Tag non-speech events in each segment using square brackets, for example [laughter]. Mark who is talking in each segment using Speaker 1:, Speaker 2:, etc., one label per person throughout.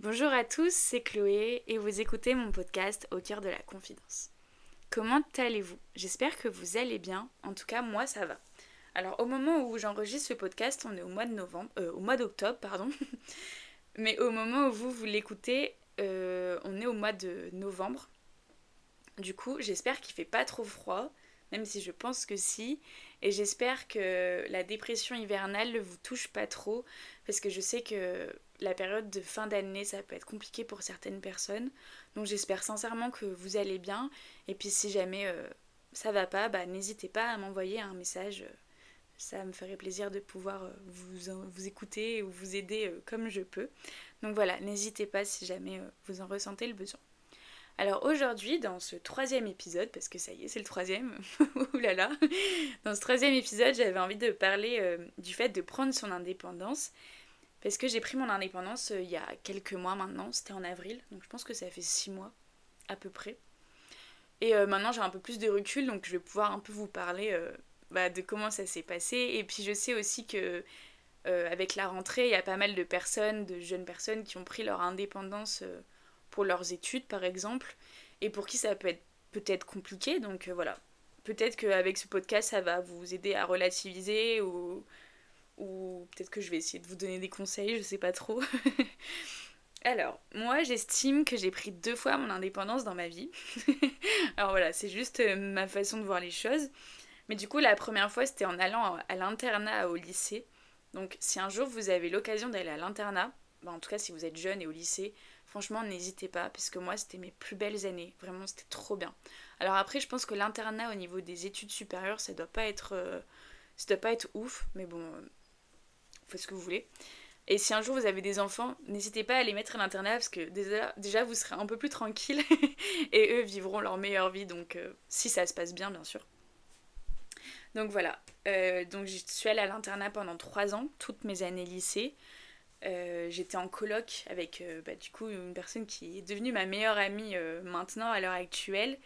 Speaker 1: Bonjour à tous, c'est Chloé et vous écoutez mon podcast Au cœur de la confidence. Comment allez-vous? J'espère que vous allez bien. En tout cas, moi ça va. Alors au moment où j'enregistre ce podcast, on est au mois de novembre, euh, au mois d'octobre, pardon. [laughs] Mais au moment où vous vous l'écoutez, euh, on est au mois de novembre. Du coup, j'espère qu'il fait pas trop froid, même si je pense que si. Et j'espère que la dépression hivernale ne vous touche pas trop, parce que je sais que la période de fin d'année, ça peut être compliqué pour certaines personnes. Donc j'espère sincèrement que vous allez bien. Et puis si jamais euh, ça va pas, bah, n'hésitez pas à m'envoyer un message. Ça me ferait plaisir de pouvoir euh, vous, vous écouter ou vous aider euh, comme je peux. Donc voilà, n'hésitez pas si jamais vous en ressentez le besoin. Alors aujourd'hui, dans ce troisième épisode, parce que ça y est, c'est le troisième, [laughs] oulala, dans ce troisième épisode, j'avais envie de parler du fait de prendre son indépendance, parce que j'ai pris mon indépendance euh, il y a quelques mois maintenant, c'était en avril, donc je pense que ça fait six mois à peu près. Et euh, maintenant j'ai un peu plus de recul, donc je vais pouvoir un peu vous parler bah, de comment ça s'est passé, et puis je sais aussi que avec la rentrée, il y a pas mal de personnes, de jeunes personnes qui ont pris leur indépendance pour leurs études par exemple, et pour qui ça peut être peut-être compliqué. Donc euh, voilà, peut-être qu'avec ce podcast, ça va vous aider à relativiser ou, ou peut-être que je vais essayer de vous donner des conseils, je sais pas trop. [laughs] Alors, moi j'estime que j'ai pris deux fois mon indépendance dans ma vie. [laughs] Alors voilà, c'est juste euh, ma façon de voir les choses. Mais du coup, la première fois, c'était en allant à l'internat au lycée. Donc, si un jour vous avez l'occasion d'aller à l'internat, bah, en tout cas si vous êtes jeune et au lycée, Franchement, n'hésitez pas, parce que moi, c'était mes plus belles années. Vraiment, c'était trop bien. Alors après, je pense que l'internat au niveau des études supérieures, ça doit pas être, euh, ça doit pas être ouf, mais bon, faites ce que vous voulez. Et si un jour vous avez des enfants, n'hésitez pas à les mettre à l'internat parce que déjà, vous serez un peu plus tranquille [laughs] et eux vivront leur meilleure vie, donc euh, si ça se passe bien, bien sûr. Donc voilà, donc je suis allée à l'internat pendant trois ans, toutes mes années lycée. Euh, j'étais en coloc avec euh, bah, du coup une personne qui est devenue ma meilleure amie euh, maintenant à l'heure actuelle.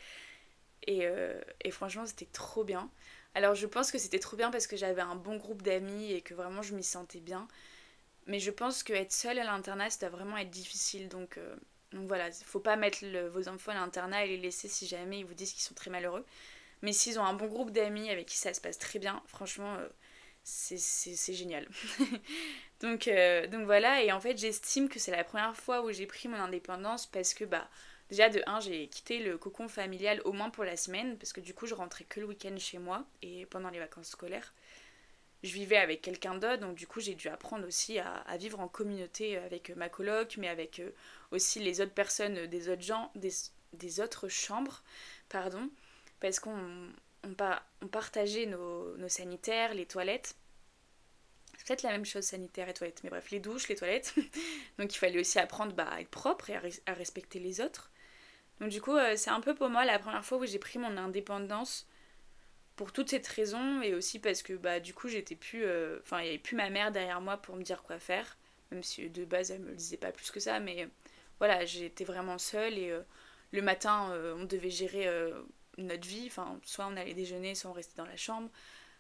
Speaker 1: Et franchement, c'était trop bien. Alors, je pense que c'était trop bien parce que j'avais un bon groupe d'amis et que vraiment je m'y sentais bien. Mais je pense qu'être seule à l'internat, ça doit vraiment être difficile. Donc, donc voilà, il faut pas mettre vos enfants à l'internat et les laisser si jamais ils vous disent qu'ils sont très malheureux. Mais s'ils ont un bon groupe d'amis avec qui ça se passe très bien, franchement, c'est génial. [laughs] donc, euh, donc voilà, et en fait j'estime que c'est la première fois où j'ai pris mon indépendance parce que bah déjà de 1 j'ai quitté le cocon familial au moins pour la semaine parce que du coup je rentrais que le week-end chez moi et pendant les vacances scolaires. Je vivais avec quelqu'un d'autre, donc du coup j'ai dû apprendre aussi à, vivre en communauté avec ma coloc, mais avec euh, aussi les autres personnes des autres gens, des, des autres chambres, pardon, parce qu'on on, on partageait nos, sanitaires, les toilettes. Peut-être la même chose, sanitaire et toilettes, mais bref, les douches, les toilettes. [laughs] Donc il fallait aussi apprendre bah, à être propre et à, respecter les autres. Donc du coup, euh, c'est un peu pour moi la première fois où j'ai pris mon indépendance pour toutes ces raisons et aussi parce que bah du coup j'étais plus euh, enfin il n'y avait plus ma mère derrière moi pour me dire quoi faire même si de base elle me le disait pas plus que ça mais voilà j'étais vraiment seule et euh, le matin on devait gérer notre vie. Enfin, soit on allait déjeuner, soit on restait dans la chambre.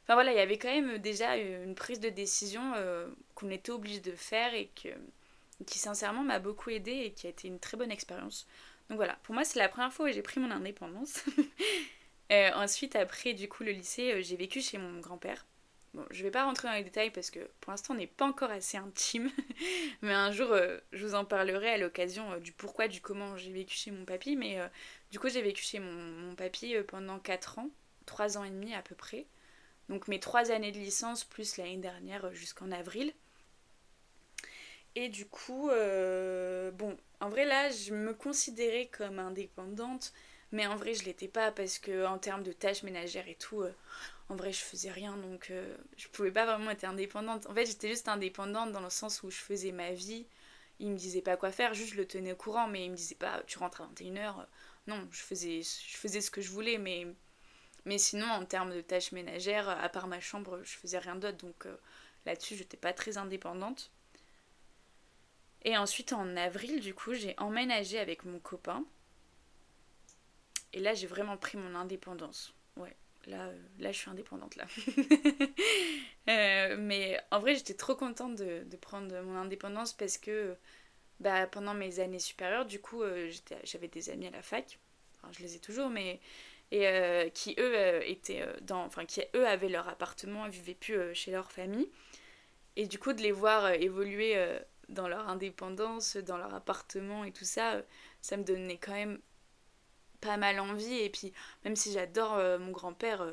Speaker 1: Enfin voilà, il y avait quand même déjà une prise de décision euh, qu'on était obligé de faire et qui sincèrement m'a beaucoup aidé et qui a été une très bonne expérience. Donc voilà, pour moi c'est la première fois où j'ai pris mon indépendance. [laughs] Euh, ensuite, après du coup le lycée, euh, j'ai vécu chez mon grand-père. Bon, je vais pas rentrer dans les détails parce que pour l'instant on n'est pas encore assez intime, [laughs] mais un jour je vous en parlerai à l'occasion du pourquoi, du comment j'ai vécu chez mon papy, mais du coup, j'ai vécu chez mon, mon papy euh, pendant 4 ans, 3 ans et demi à peu près. Donc mes 3 années de licence plus l'année dernière euh, jusqu'en avril. Et du coup, euh, bon, en vrai là, je me considérais comme indépendante, mais en vrai, je l'étais pas parce que en termes de tâches ménagères et tout, en vrai, je faisais rien, donc je pouvais pas vraiment être indépendante. En fait, j'étais juste indépendante dans le sens où je faisais ma vie. Il me disait pas quoi faire, juste je le tenais au courant, mais il me disait pas tu rentres à 21h, non, je faisais, je ce que je voulais, mais, mais sinon, en termes de tâches ménagères, à part ma chambre, je faisais rien d'autre. Donc euh, là-dessus, j'étais pas très indépendante. Et ensuite, en avril, du coup, j'ai emménagé avec mon copain. Et là, j'ai vraiment pris mon indépendance. Ouais, là, euh, là je suis indépendante, là. [laughs] Euh, mais en vrai, j'étais trop contente de, prendre mon indépendance parce que bah, pendant mes années supérieures, du coup, j'avais des amis à la fac. Enfin, je les ai toujours, mais et qui eux étaient dans enfin qui eux avaient leur appartement et vivaient plus chez leur famille et du coup de les voir évoluer dans leur indépendance dans leur appartement et tout ça ça me donnait quand même pas mal envie et puis même si j'adore mon grand-père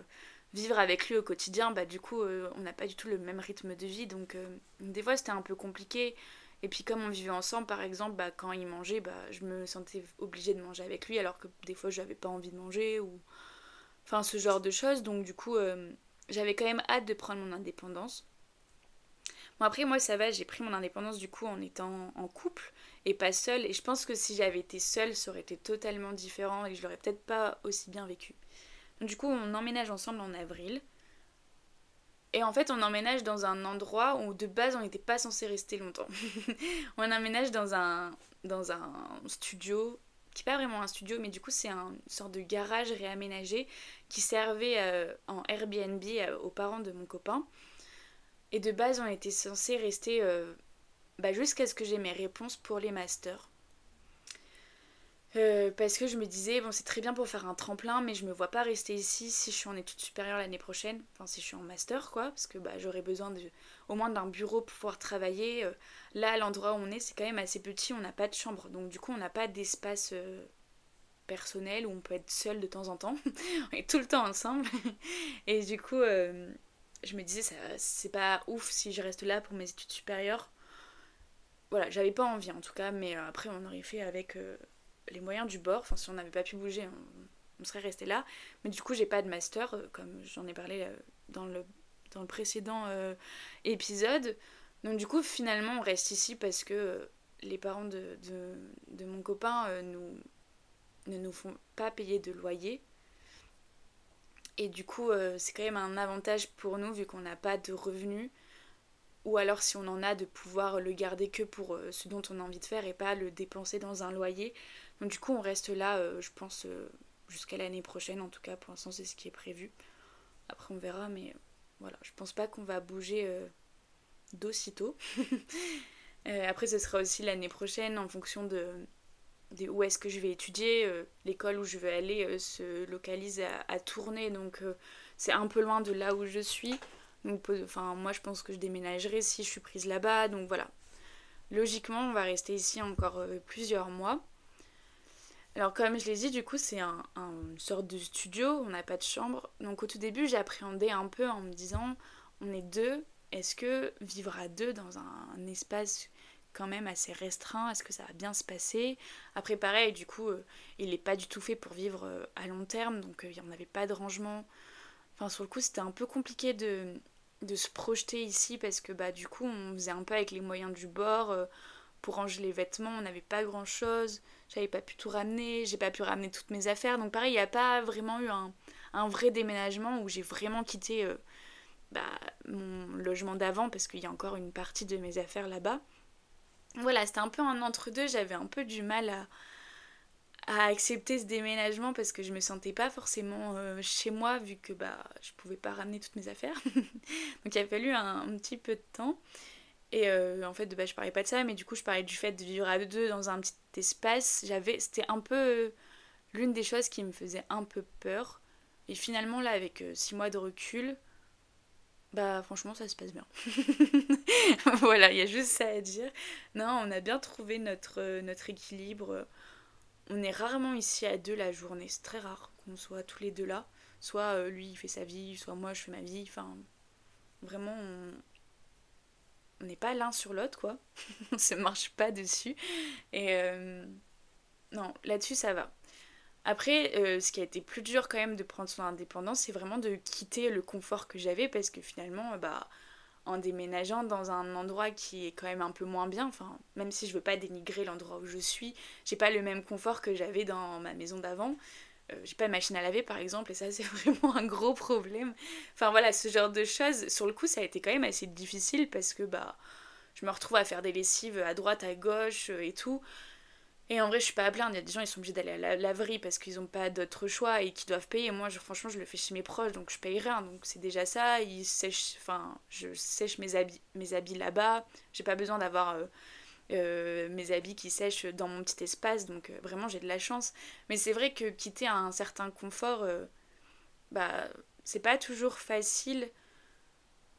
Speaker 1: vivre avec lui au quotidien bah du coup on n'a pas du tout le même rythme de vie donc des fois c'était un peu compliqué et puis comme on vivait ensemble, par exemple, bah, quand il mangeait, bah, je me sentais obligée de manger avec lui, alors que des fois je n'avais pas envie de manger, ou... Enfin, ce genre de choses. Donc du coup, euh, j'avais quand même hâte de prendre mon indépendance. Bon après, moi, ça va, j'ai pris mon indépendance du coup en étant en couple et pas seule. Et je pense que si j'avais été seule, ça aurait été totalement différent et je l'aurais peut-être pas aussi bien vécu. Donc du coup, on emménage ensemble en avril. Et en fait, on emménage dans un endroit où de base on n'était pas censé rester longtemps. [laughs] on emménage dans un, dans un studio, qui n'est pas vraiment un studio, mais du coup c'est une sorte de garage réaménagé qui servait euh, en Airbnb euh, aux parents de mon copain. Et de base, on était censé rester euh, bah, jusqu'à ce que j'ai mes réponses pour les masters. Euh, parce que je me disais, bon, c'est très bien pour faire un tremplin, mais je me vois pas rester ici si je suis en études supérieures l'année prochaine, enfin si je suis en master, quoi, parce que bah, j'aurais besoin au moins d'un bureau pour pouvoir travailler. Euh, là, l'endroit où on est, c'est quand même assez petit, on n'a pas de chambre, donc du coup, on n'a pas d'espace euh, personnel où on peut être seul de temps en temps. [laughs] on est tout le temps ensemble. Et du coup, je me disais, c'est pas ouf si je reste là pour mes études supérieures. Voilà, j'avais pas envie en tout cas, mais après, on aurait fait avec les moyens du bord. Enfin, si on n'avait pas pu bouger, on, serait resté là. Mais du coup, j'ai pas de master, euh, comme j'en ai parlé euh, dans le, dans le précédent euh, épisode. Donc, du coup, finalement, on reste ici parce que les parents de, de, mon copain nous, ne nous font pas payer de loyer. Et du coup, c'est quand même un avantage pour nous vu qu'on n'a pas de revenus ou alors si on en a de pouvoir le garder que pour ce dont on a envie de faire et pas le dépenser dans un loyer. Donc du coup, on reste là, euh, je pense, euh, jusqu'à l'année prochaine. En tout cas, pour l'instant, c'est ce qui est prévu. Après, on verra, mais euh, voilà, je pense pas qu'on va bouger d'aussitôt. [laughs] après, ce sera aussi l'année prochaine en fonction de, où est-ce que je vais étudier. L'école où je vais aller se localise à, à Tournai, donc c'est un peu loin de là où je suis. Donc, enfin, moi, je pense que je déménagerai si je suis prise là-bas. Donc voilà. Logiquement, on va rester ici encore plusieurs mois. Alors comme je l'ai dit, du coup c'est un, une sorte de studio, on n'a pas de chambre. Donc au tout début j'appréhendais un peu en me disant on est deux, est-ce que vivre à deux dans un, espace quand même assez restreint, est-ce que ça va bien se passer Après pareil, du coup euh, il n'est pas du tout fait pour vivre euh, à long terme, donc euh, il n'y en avait pas de rangement. Enfin sur le coup c'était un peu compliqué de, de, se projeter ici parce que bah du coup on faisait un peu avec les moyens du bord pour ranger les vêtements, on n'avait pas grand chose, j'avais pas pu tout ramener, j'ai pas pu ramener toutes mes affaires, donc pareil, il n'y a pas vraiment eu un, vrai déménagement où j'ai vraiment quitté bah, mon logement d'avant parce qu'il y a encore une partie de mes affaires là-bas. Voilà, c'était un peu un entre-deux, j'avais un peu du mal à, accepter ce déménagement parce que je me sentais pas forcément euh, chez moi vu que bah je pouvais pas ramener toutes mes affaires. [laughs] donc il a fallu un, petit peu de temps. Et euh, en fait, bah, je parlais pas de ça, mais du coup, je parlais du fait de vivre à deux dans un petit espace. J'avais, c'était un peu l'une des choses qui me faisait un peu peur. Et finalement, là, avec euh, six mois de recul, bah franchement, ça se passe bien. [laughs] voilà, il y a juste ça à dire. Non, on a bien trouvé notre, notre équilibre. On est rarement ici à deux la journée. C'est très rare qu'on soit tous les deux là. Soit lui, il fait sa vie, soit moi, je fais ma vie. Enfin, vraiment, on, on n'est pas l'un sur l'autre, quoi. [laughs] on se marche pas dessus. Et euh, non, là-dessus, ça va. Après, euh, ce qui a été plus dur quand même de prendre son indépendance, c'est vraiment de quitter le confort que j'avais parce que finalement, bah, en déménageant dans un endroit qui est quand même un peu moins bien, enfin, même si je veux pas dénigrer l'endroit où je suis, j'ai pas le même confort que j'avais dans ma maison d'avant. Euh, j'ai pas de machine à laver par exemple et ça [laughs] c'est vraiment un gros problème. Enfin voilà, ce genre de choses, sur le coup ça a été quand même assez difficile parce que bah je me retrouve à faire des lessives à droite, à gauche euh, et tout. Et en vrai, je suis pas à plaindre. Il y a des gens, ils sont obligés d'aller à la laverie parce qu'ils ont pas d'autre choix et qui doivent payer. Moi, je, franchement, je le fais chez mes proches, donc je paye rien. Donc c'est déjà ça. Ils sèchent, enfin, je sèche mes habits, mes habits là-bas. J'ai pas besoin d'avoir euh, mes habits qui sèchent dans mon petit espace, donc vraiment j'ai de la chance. Mais c'est vrai que quitter un certain confort, bah c'est pas toujours facile.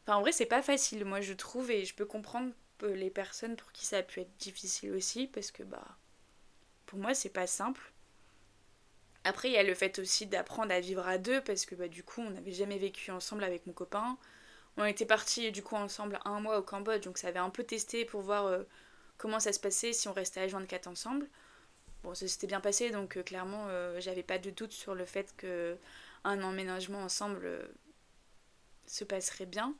Speaker 1: Enfin en vrai c'est pas facile moi je trouve et je peux comprendre les personnes pour qui ça a pu être difficile aussi parce que bah pour moi c'est pas simple. Après il y a le fait aussi d'apprendre à vivre à deux parce que bah du coup on n'avait jamais vécu ensemble avec mon copain. On était partis du coup ensemble un mois au Cambodge donc ça avait un peu testé pour voir euh, comment ça se passait si on restait à joindre quatre ensemble. Bon ça s'était bien passé donc euh, clairement euh, j'avais pas de doute sur le fait que un emménagement ensemble se passerait bien.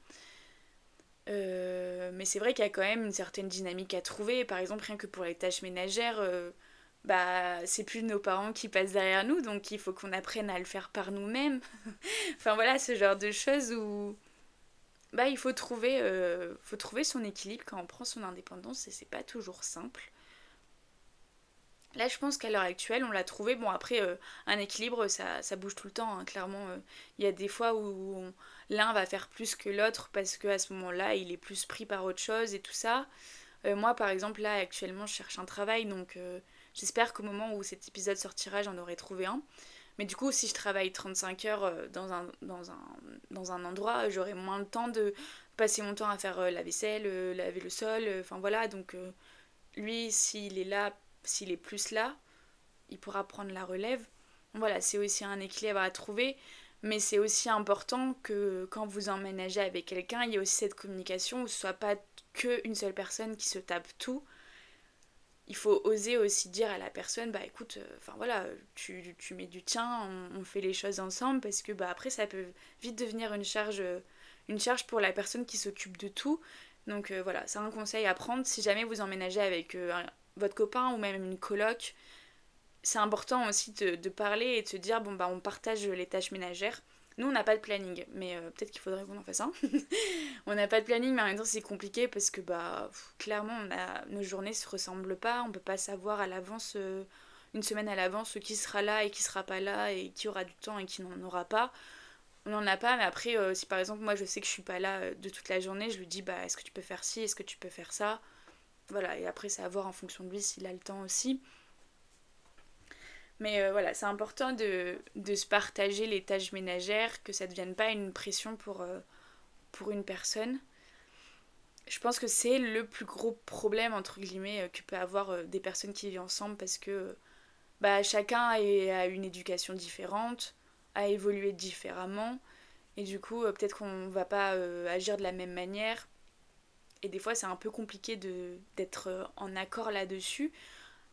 Speaker 1: Euh, mais c'est vrai qu'il y a quand même une certaine dynamique à trouver. Par exemple, rien que pour les tâches ménagères, euh, bah c'est plus nos parents qui passent derrière nous, donc il faut qu'on apprenne à le faire par nous-mêmes. [laughs] enfin voilà, ce genre de choses où bah il faut trouver, euh, faut trouver son équilibre quand on prend son indépendance et c'est pas toujours simple. Là, je pense qu'à l'heure actuelle, on l'a trouvé. Bon, après, euh, un équilibre, ça, ça, bouge tout le temps. Hein. Clairement, euh, il y a des fois où l'un va faire plus que l'autre parce qu'à ce moment-là, il est plus pris par autre chose et tout ça. Moi, par exemple, là, actuellement, je cherche un travail. Donc, j'espère qu'au moment où cet épisode sortira, j'en aurai trouvé un. Mais du coup, si je travaille 35 heures dans un, dans un, dans un endroit, j'aurai moins de temps de passer mon temps à faire la vaisselle, laver le sol. Enfin, voilà. Donc, lui, s'il est là s'il est plus là, il pourra prendre la relève. Voilà, c'est aussi un équilibre à trouver, mais c'est aussi important que quand vous emménagez avec quelqu'un, il y ait aussi cette communication où ce soit pas qu'une seule personne qui se tape tout. Il faut oser aussi dire à la personne, bah écoute, euh, enfin voilà, tu, mets du tien, on, fait les choses ensemble, parce que bah après ça peut vite devenir une charge, une charge pour la personne qui s'occupe de tout. Donc euh, voilà, c'est un conseil à prendre si jamais vous emménagez avec euh, votre copain ou même une coloc, c'est important aussi de, parler et de se dire bon bah on partage les tâches ménagères. Nous on n'a pas de planning, mais euh, peut-être qu'il faudrait qu'on en fasse un. [laughs] on n'a pas de planning, mais en même temps c'est compliqué parce que bah clairement nos journées se ressemblent pas, on peut pas savoir à l'avance, euh, une semaine à l'avance qui sera là et qui sera pas là et qui aura du temps et qui n'en aura pas. On n'en a pas, mais après euh, si par exemple moi je sais que je suis pas là de toute la journée, je lui dis bah est-ce que tu peux faire ci, est-ce que tu peux faire ça? Voilà, et après, c'est à voir en fonction de lui s'il a le temps aussi. Mais euh, voilà, c'est important de, se partager les tâches ménagères, que ça ne devienne pas une pression pour, euh, pour une personne. Je pense que c'est le plus gros problème, entre guillemets, euh, que peut avoir des personnes qui vivent ensemble parce que bah, chacun a une éducation différente, a évolué différemment. Et du coup, peut-être qu'on ne va pas agir de la même manière et des fois, c'est un peu compliqué d'être en accord là-dessus.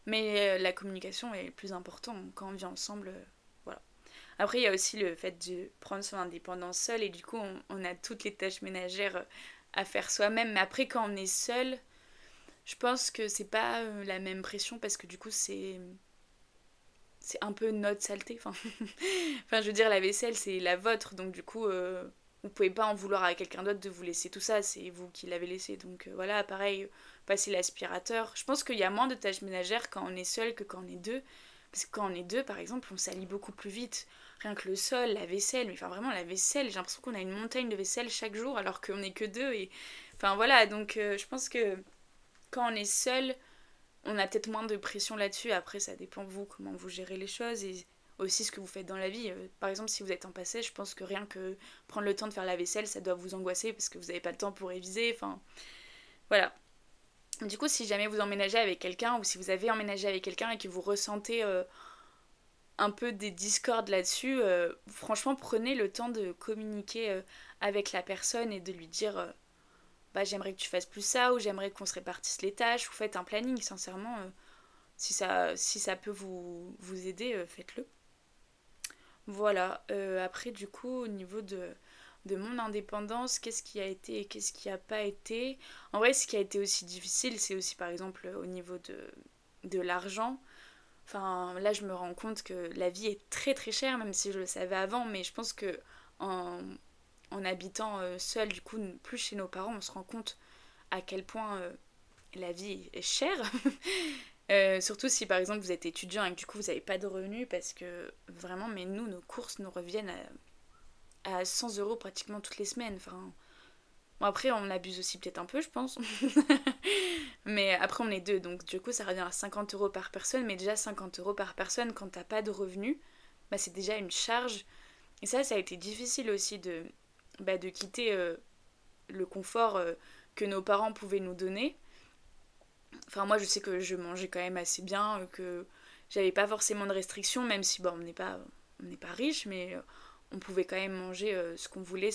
Speaker 1: Mais euh, la communication est plus importante quand on vit ensemble. Euh, voilà. Après, il y a aussi le fait de prendre son indépendance seul. Et du coup, on, a toutes les tâches ménagères à faire soi-même. Mais après, quand on est seul, je pense que c'est pas la même pression parce que du coup, c'est c'est un peu notre saleté. Enfin, [laughs] enfin, je veux dire, la vaisselle, c'est la vôtre. Donc, du coup, vous pouvez pas en vouloir à quelqu'un d'autre de vous laisser tout ça, c'est vous qui l'avez laissé. Donc euh, voilà, pareil, passer l'aspirateur. Je pense qu'il y a moins de tâches ménagères quand on est seul que quand on est deux. Parce que quand on est deux, par exemple, on salit beaucoup plus vite. Rien que le sol, la vaisselle, mais enfin vraiment la vaisselle, j'ai l'impression qu'on a une montagne de vaisselle chaque jour alors qu'on n'est que deux. Et... Enfin voilà, donc euh, je pense que quand on est seul, on a peut-être moins de pression là-dessus. Après, ça dépend de vous, comment vous gérez les choses. Et aussi ce que vous faites dans la vie. Euh, par exemple, si vous êtes en passé, je pense que rien que prendre le temps de faire la vaisselle, ça doit vous angoisser parce que vous n'avez pas le temps pour réviser. Enfin, voilà. Du coup, si jamais vous emménagez avec quelqu'un ou si vous avez emménagé avec quelqu'un et que vous ressentez euh, un peu des discordes là-dessus, euh, franchement, prenez le temps de communiquer avec la personne et de lui dire bah, j'aimerais que tu fasses plus ça ou j'aimerais qu'on se répartisse les tâches ou faites un planning, sincèrement. si, ça, si ça peut vous, vous aider, faites-le. Voilà, euh, après du coup au niveau de, mon indépendance, qu'est-ce qui a été et qu'est-ce qui n'a pas été En vrai ce qui a été aussi difficile c'est aussi par exemple au niveau de, l'argent. Enfin là je me rends compte que la vie est très très chère même si je le savais avant mais je pense que en, habitant euh, seul du coup plus chez nos parents on se rend compte à quel point euh, la vie est chère [laughs] Euh, surtout si par exemple vous êtes étudiant et que du coup vous n'avez pas de revenus parce que vraiment, mais nous, nos courses nous reviennent à, à 100 euros pratiquement toutes les semaines. Enfin, bon, après, on abuse aussi peut-être un peu, je pense. [laughs] Mais après, on est deux, donc du coup, ça revient à 50 euros par personne. Mais déjà, 50 euros par personne, quand t'as pas de revenus, bah, c'est déjà une charge. Et ça, ça a été difficile aussi de, bah, de quitter euh, le confort euh, que nos parents pouvaient nous donner. Enfin, moi, je sais que je mangeais quand même assez bien, que j'avais pas forcément de restrictions, même si, bon, on n'est pas, pas riche, mais on pouvait quand même manger ce qu'on voulait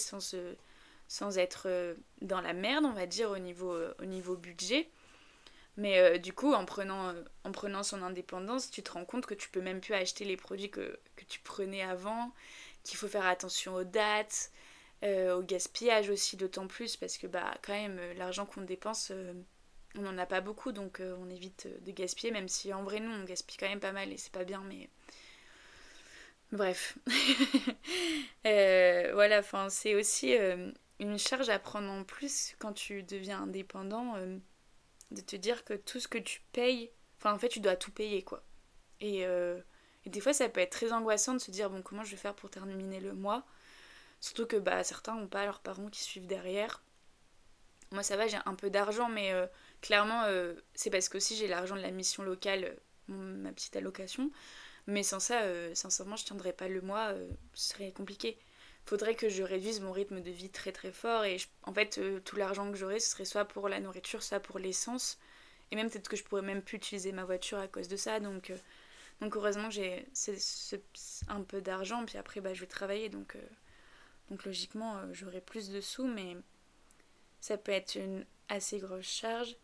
Speaker 1: sans être euh, dans la merde, on va dire, au niveau, euh, budget. Mais euh, du coup, en prenant, en prenant son indépendance, tu te rends compte que tu peux même plus acheter les produits que, tu prenais avant, qu'il faut faire attention aux dates, au gaspillage aussi, d'autant plus, parce que bah, quand même, l'argent qu'on dépense, on n'en a pas beaucoup, donc on évite de gaspiller, même si en vrai, nous, on gaspille quand même pas mal et c'est pas bien, mais. Bref. [laughs] voilà, enfin, c'est aussi une charge à prendre en plus quand tu deviens indépendant, euh, de te dire que tout ce que tu payes, enfin en fait tu dois tout payer quoi. Et, euh, et, des fois ça peut être très angoissant de se dire bon comment je vais faire pour terminer le mois? Surtout que bah, certains n'ont pas leurs parents qui suivent derrière. Moi ça va, j'ai un peu d'argent, mais euh, clairement c'est parce que aussi j'ai l'argent de la mission locale, ma petite allocation. Mais sans ça, sincèrement, je tiendrais pas le mois, ce serait compliqué. Faudrait que je réduise mon rythme de vie très très fort et en fait euh, tout l'argent que j'aurais ce serait soit pour la nourriture soit pour l'essence. Et même peut-être que je pourrais même plus utiliser ma voiture à cause de ça. Donc euh, donc heureusement j'ai un peu d'argent puis après bah je vais travailler. Donc euh, donc logiquement j'aurai plus de sous mais ça peut être une assez grosse charge.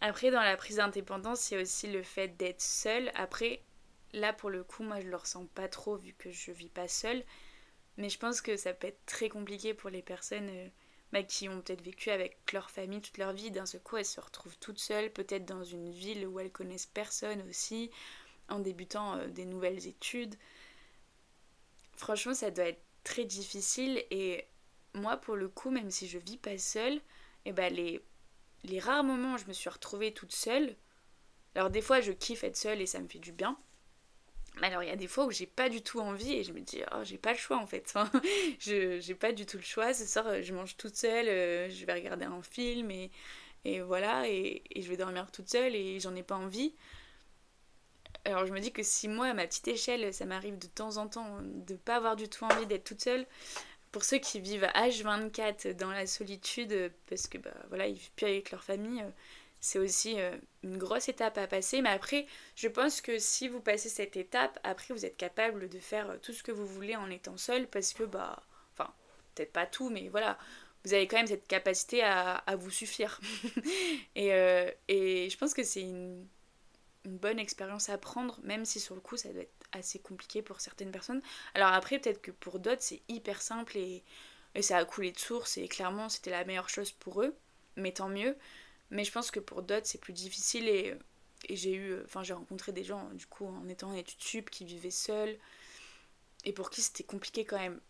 Speaker 1: Après dans la prise d'indépendance il y a aussi le fait d'être seule. Après là pour le coup moi je le ressens pas trop vu que je vis pas seule mais je pense que ça peut être très compliqué pour les personnes euh, bah, qui ont peut-être vécu avec leur famille toute leur vie. D'un seul coup, elles se retrouvent toutes seules, peut-être dans une ville où elles connaissent personne aussi, en débutant euh, des nouvelles études. Franchement, ça doit être très difficile. Et moi, pour le coup, même si je vis pas seule, et eh ben les, les rares moments où je me suis retrouvée toute seule, alors des fois je kiffe être seule et ça me fait du bien, alors il y a des fois où j'ai pas du tout envie et je me dis oh j'ai pas le choix en fait. [laughs] je j'ai pas du tout le choix. Ce soir je mange toute seule, euh, je vais regarder un film et, et voilà et, et, je vais dormir toute seule et j'en ai pas envie. Alors je me dis que si moi à ma petite échelle ça m'arrive de temps en temps de pas avoir du tout envie d'être toute seule, pour ceux qui vivent à H24 dans la solitude parce que bah voilà ils vivent plus avec leur famille, euh, c'est aussi euh, une grosse étape à passer. Mais après, je pense que si vous passez cette étape, après vous êtes capable de faire euh, tout ce que vous voulez en étant seul parce que, bah, enfin, peut-être pas tout, mais voilà, vous avez quand même cette capacité à, vous suffire. [laughs] et, euh, et, je pense que c'est une, une, bonne expérience à prendre, même si sur le coup ça doit être assez compliqué pour certaines personnes. Alors après, peut-être que pour d'autres c'est hyper simple et, et ça a coulé de source et clairement c'était la meilleure chose pour eux, mais tant mieux. Mais je pense que pour d'autres, c'est plus difficile et, j'ai eu, enfin, j'ai rencontré des gens, du coup, en étant en études sup, qui vivaient seuls et pour qui c'était compliqué quand même.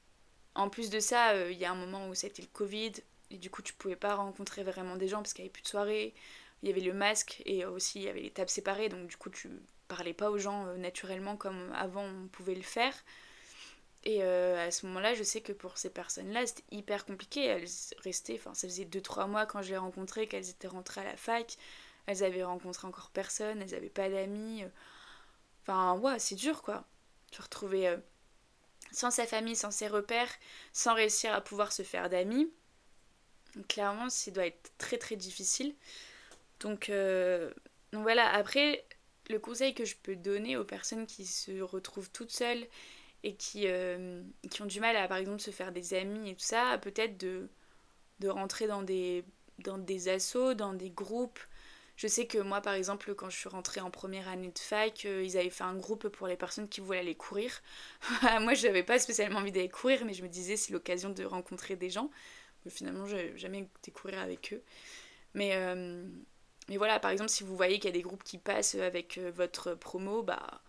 Speaker 1: En plus de ça, euh, il y a un moment où c'était le Covid et du coup, tu pouvais pas rencontrer vraiment des gens parce qu'il n'y avait plus de soirée. Il y avait le masque et aussi il y avait les tables séparées, donc du coup, tu parlais pas aux gens euh, naturellement comme avant on pouvait le faire. Et euh, à ce moment-là, je sais que pour ces personnes-là, c'était hyper compliqué. Elles restaient, enfin, ça faisait 2-3 mois quand je les rencontrées qu'elles étaient rentrées à la fac. Elles avaient rencontré encore personne, elles n'avaient pas d'amis. Enfin, ouais, c'est dur quoi. Se retrouver euh, sans sa famille, sans ses repères, sans réussir à pouvoir se faire d'amis. Clairement, ça doit être très très difficile. Euh, donc voilà, après, le conseil que je peux donner aux personnes qui se retrouvent toutes seules et qui, euh, qui ont du mal à par exemple se faire des amis et tout ça, peut-être de, de rentrer dans des, dans des assos, dans des groupes. Je sais que moi par exemple quand je suis rentrée en première année de fac, euh, ils avaient fait un groupe pour les personnes qui voulaient aller courir. [laughs] moi je n'avais pas spécialement envie d'aller courir mais je me disais c'est l'occasion de rencontrer des gens. Mais finalement j'ai jamais été courir avec eux. Mais, euh, mais voilà par exemple si vous voyez qu'il y a des groupes qui passent avec votre promo, bah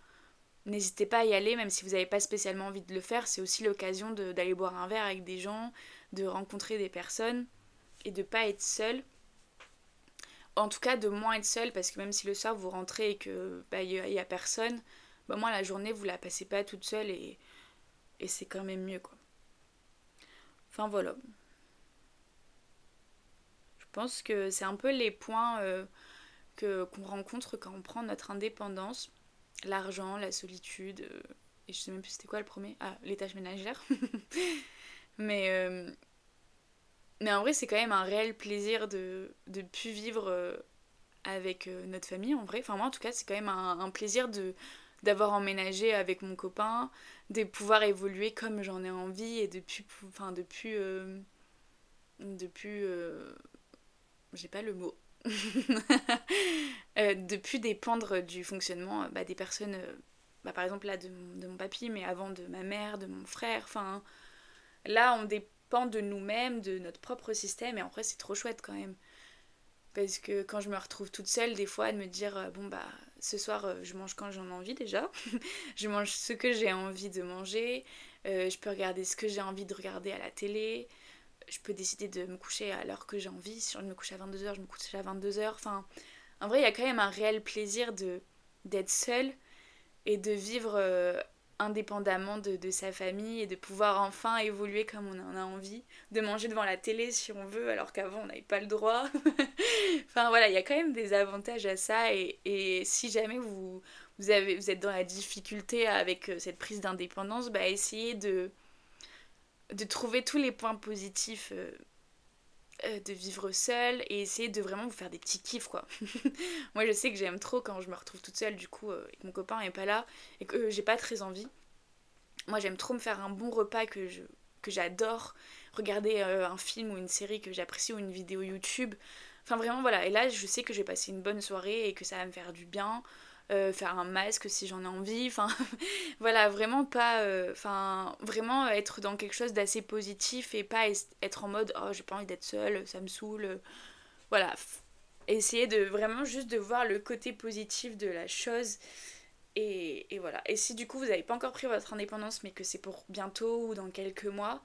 Speaker 1: N'hésitez pas à y aller, même si vous n'avez pas spécialement envie de le faire. C'est aussi l'occasion d'aller boire un verre avec des gens, de rencontrer des personnes et de pas être seul. En tout cas, de moins être seul, parce que même si le soir vous rentrez et que bah, y, a personne, bah, moi la journée vous la passez pas toute seule et, et c'est quand même mieux quoi. Enfin voilà. Je pense que c'est un peu les points. Euh, qu'on rencontre quand on prend notre indépendance, l'argent, la solitude, euh, et je sais même plus c'était quoi le premier, ah les tâches ménagères. [laughs] mais euh, mais en vrai c'est quand même un réel plaisir de de pu vivre euh, avec notre famille en vrai. Enfin moi en tout cas c'est quand même un, plaisir de d'avoir emménagé avec mon copain, de pouvoir évoluer comme j'en ai envie et depuis enfin depuis depuis j'ai pas le mot [laughs] de plus dépendre du fonctionnement bah, des personnes, euh, bah, par exemple là de mon, papy, mais avant de ma mère, de mon frère. Enfin, là on dépend de nous-mêmes, de notre propre système, et en vrai c'est trop chouette quand même. Parce que quand je me retrouve toute seule, des fois, de me dire, euh, bon bah ce soir je mange quand j'en ai envie déjà, [laughs] je mange ce que j'ai envie de manger, je peux regarder ce que j'ai envie de regarder à la télé, je peux décider de me coucher à l'heure que j'ai envie. Si je me couche à 22h, je me couche à 22h. Enfin, en vrai, il y a quand même un réel plaisir de d'être seule et de vivre euh, indépendamment de, de, sa famille et de pouvoir enfin évoluer comme on en a envie, de manger devant la télé si on veut alors qu'avant on n'avait pas le droit. [laughs] enfin voilà, il y a quand même des avantages à ça et, et si jamais vous, vous, avez, vous êtes dans la difficulté avec euh, cette prise d'indépendance, bah essayez de de trouver tous les points positifs euh, euh, de vivre seule et essayer de vraiment vous faire des petits kiffs quoi. [laughs] Moi je sais que j'aime trop quand je me retrouve toute seule du coup euh, et que mon copain est pas là et que j'ai pas très envie. Moi j'aime trop me faire un bon repas que je que j'adore, regarder un film ou une série que j'apprécie ou une vidéo YouTube. Enfin vraiment voilà, et là je sais que je vais passer une bonne soirée et que ça va me faire du bien. Euh, faire un masque si j'en ai envie, [laughs] enfin voilà, vraiment pas, euh, enfin vraiment être dans quelque chose d'assez positif et pas être en mode oh j'ai pas envie d'être seule, ça me saoule, voilà, essayer de vraiment juste de voir le côté positif de la chose et, et voilà. Et si du coup vous n'avez pas encore pris votre indépendance mais que c'est pour bientôt ou dans quelques mois,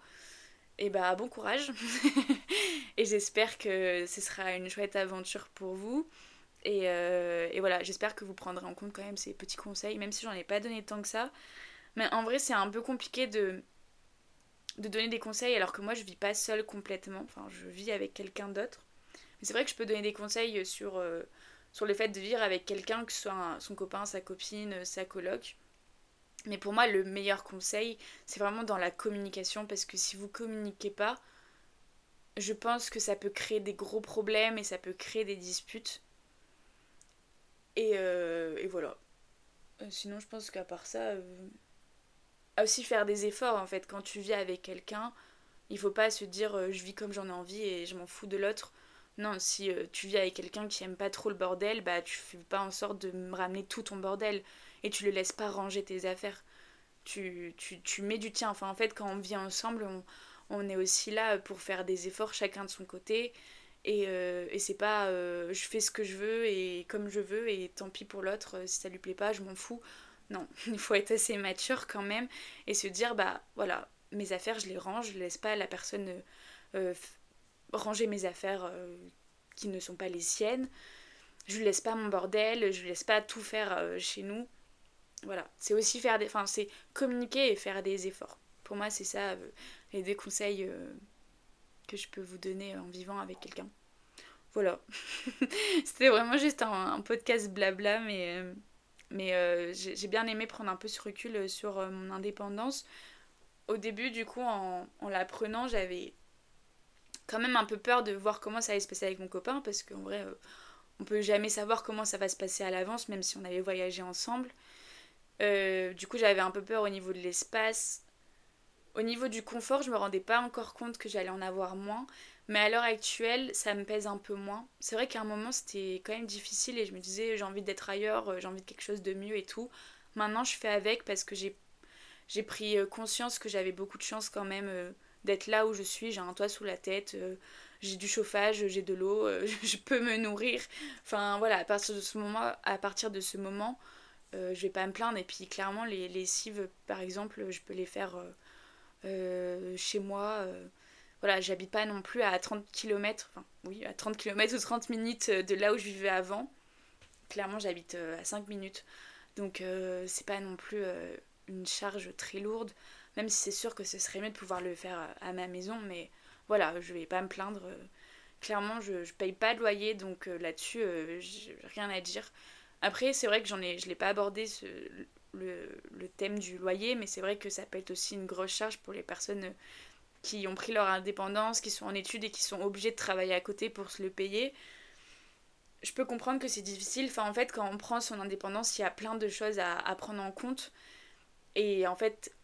Speaker 1: et eh bah bon courage [laughs] et j'espère que ce sera une chouette aventure pour vous. Euh, et, voilà, j'espère que vous prendrez en compte quand même ces petits conseils, même si j'en ai pas donné tant que ça. Mais en vrai, c'est un peu compliqué de, de donner des conseils alors que moi, je vis pas seule complètement. Enfin, je vis avec quelqu'un d'autre. Mais c'est vrai que je peux donner des conseils sur, euh, sur le fait de vivre avec quelqu'un, que ce soit son copain, sa copine, sa coloc. Mais pour moi, le meilleur conseil, c'est vraiment dans la communication parce que si vous communiquez pas, je pense que ça peut créer des gros problèmes et ça peut créer des disputes. Euh, et, voilà. Euh, sinon, je pense qu'à part ça, euh, aussi faire des efforts en fait. Quand tu vis avec quelqu'un, il faut pas se dire je vis comme j'en ai envie et je m'en fous de l'autre. Non, si tu vis avec quelqu'un qui aime pas trop le bordel, bah tu fais pas en sorte de me ramener tout ton bordel et tu le laisses pas ranger tes affaires. Tu, tu, tu mets du tien. Enfin, en fait, quand on vit ensemble, on, on est aussi là pour faire des efforts chacun de son côté et, euh, et c'est pas euh, je fais ce que je veux et comme je veux et tant pis pour l'autre, euh, si ça lui plaît pas, je m'en fous. Non, [laughs] il faut être assez mature quand même et se dire bah voilà, mes affaires je les range, je laisse pas la personne ranger mes affaires qui ne sont pas les siennes. Je laisse pas mon bordel, je laisse pas tout faire chez nous. Voilà, c'est aussi faire des enfin c'est communiquer et faire des efforts. Pour moi, c'est ça les deux conseils que je peux vous donner en vivant avec quelqu'un. Voilà. [laughs] C'était vraiment juste un, podcast blabla, mais, euh, mais euh, j'ai bien aimé prendre un peu ce recul euh, sur mon indépendance. Au début, du coup, en, en l'apprenant, j'avais quand même un peu peur de voir comment ça allait se passer avec mon copain, parce qu'en vrai, on peut jamais savoir comment ça va se passer à l'avance, même si on avait voyagé ensemble. du coup, j'avais un peu peur au niveau de l'espace, au niveau du confort, je me rendais pas encore compte que j'allais en avoir moins, mais à l'heure actuelle, ça me pèse un peu moins. C'est vrai qu'à un moment, c'était quand même difficile et je me disais j'ai envie d'être ailleurs, euh, j'ai envie de quelque chose de mieux et tout. Maintenant, je fais avec parce que j'ai j'ai pris euh, conscience que j'avais beaucoup de chance quand même euh, d'être là où je suis, j'ai un toit sous la tête, j'ai du chauffage, j'ai de l'eau, [laughs] je peux me nourrir. Enfin voilà, à partir de ce moment, à partir de ce moment, je vais pas me plaindre et puis clairement les lessives par exemple, je peux les faire chez moi. Euh, voilà, j'habite pas non plus à 30 km, enfin oui, à 30 km ou 30 minutes de là où je vivais avant. Clairement, j'habite euh, à 5 minutes. Donc c'est pas non plus une charge très lourde, même si c'est sûr que ce serait mieux de pouvoir le faire à ma maison, mais voilà, je vais pas me plaindre. Clairement, je, paye pas de loyer, donc là-dessus, rien à dire. Après, c'est vrai que j'en ai, je l'ai pas abordé ce, le, le, thème du loyer, mais c'est vrai que ça peut être aussi une grosse charge pour les personnes qui ont pris leur indépendance, qui sont en études et qui sont obligées de travailler à côté pour se le payer. Je peux comprendre que c'est difficile. Enfin, en fait, quand on prend son indépendance, il y a plein de choses à, prendre en compte. Et en fait,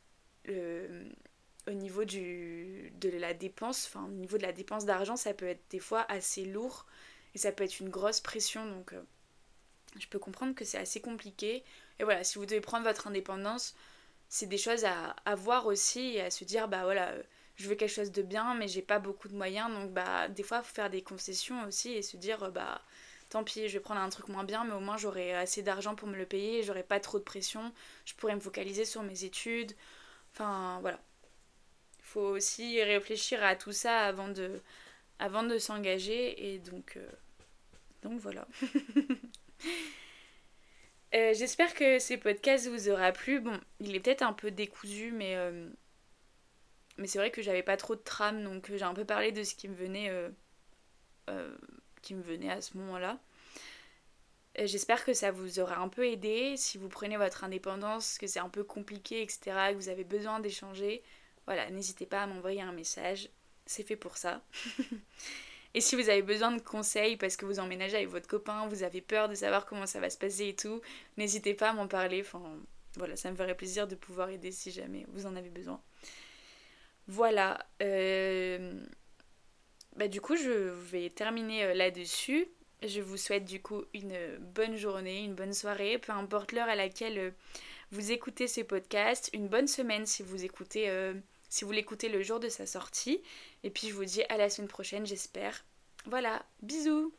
Speaker 1: au niveau du, de la dépense, au niveau de la dépense d'argent, ça peut être des fois assez lourd et ça peut être une grosse pression. Donc, euh, je peux comprendre que c'est assez compliqué. Et voilà, si vous devez prendre votre indépendance, c'est des choses à, voir aussi et à se dire, bah voilà, euh, je veux quelque chose de bien, mais j'ai pas beaucoup de moyens. Donc, bah, des fois, faut faire des concessions aussi et se dire, bah, tant pis, je vais prendre un truc moins bien, mais au moins j'aurai assez d'argent pour me le payer, j'aurai pas trop de pression, je pourrai me focaliser sur mes études. Enfin, voilà. Il faut aussi réfléchir à tout ça avant de, avant de s'engager et donc, euh, donc voilà. [laughs] Euh, j'espère que ces podcasts vous aura plu. Bon, il est peut-être un peu décousu, mais, euh, c'est vrai que j'avais pas trop de trame, donc j'ai un peu parlé de ce qui me venait, euh, qui me venait à ce moment-là. J'espère que ça vous aura un peu aidé. Si vous prenez votre indépendance, que c'est un peu compliqué, etc., que vous avez besoin d'échanger, voilà, n'hésitez pas à m'envoyer un message. C'est fait pour ça. [laughs] Et si vous avez besoin de conseils parce que vous emménagez avec votre copain, vous avez peur de savoir comment ça va se passer et tout, n'hésitez pas à m'en parler. Enfin, voilà, ça me ferait plaisir de pouvoir aider si jamais vous en avez besoin. Voilà. Euh, bah, du coup, je vais terminer euh, là-dessus. Je vous souhaite du coup une bonne journée, une bonne soirée, peu importe l'heure à laquelle euh, vous écoutez ce podcast, une bonne semaine si vous écoutez si vous l'écoutez le jour de sa sortie. Et puis je vous dis à la semaine prochaine, j'espère. Voilà, bisous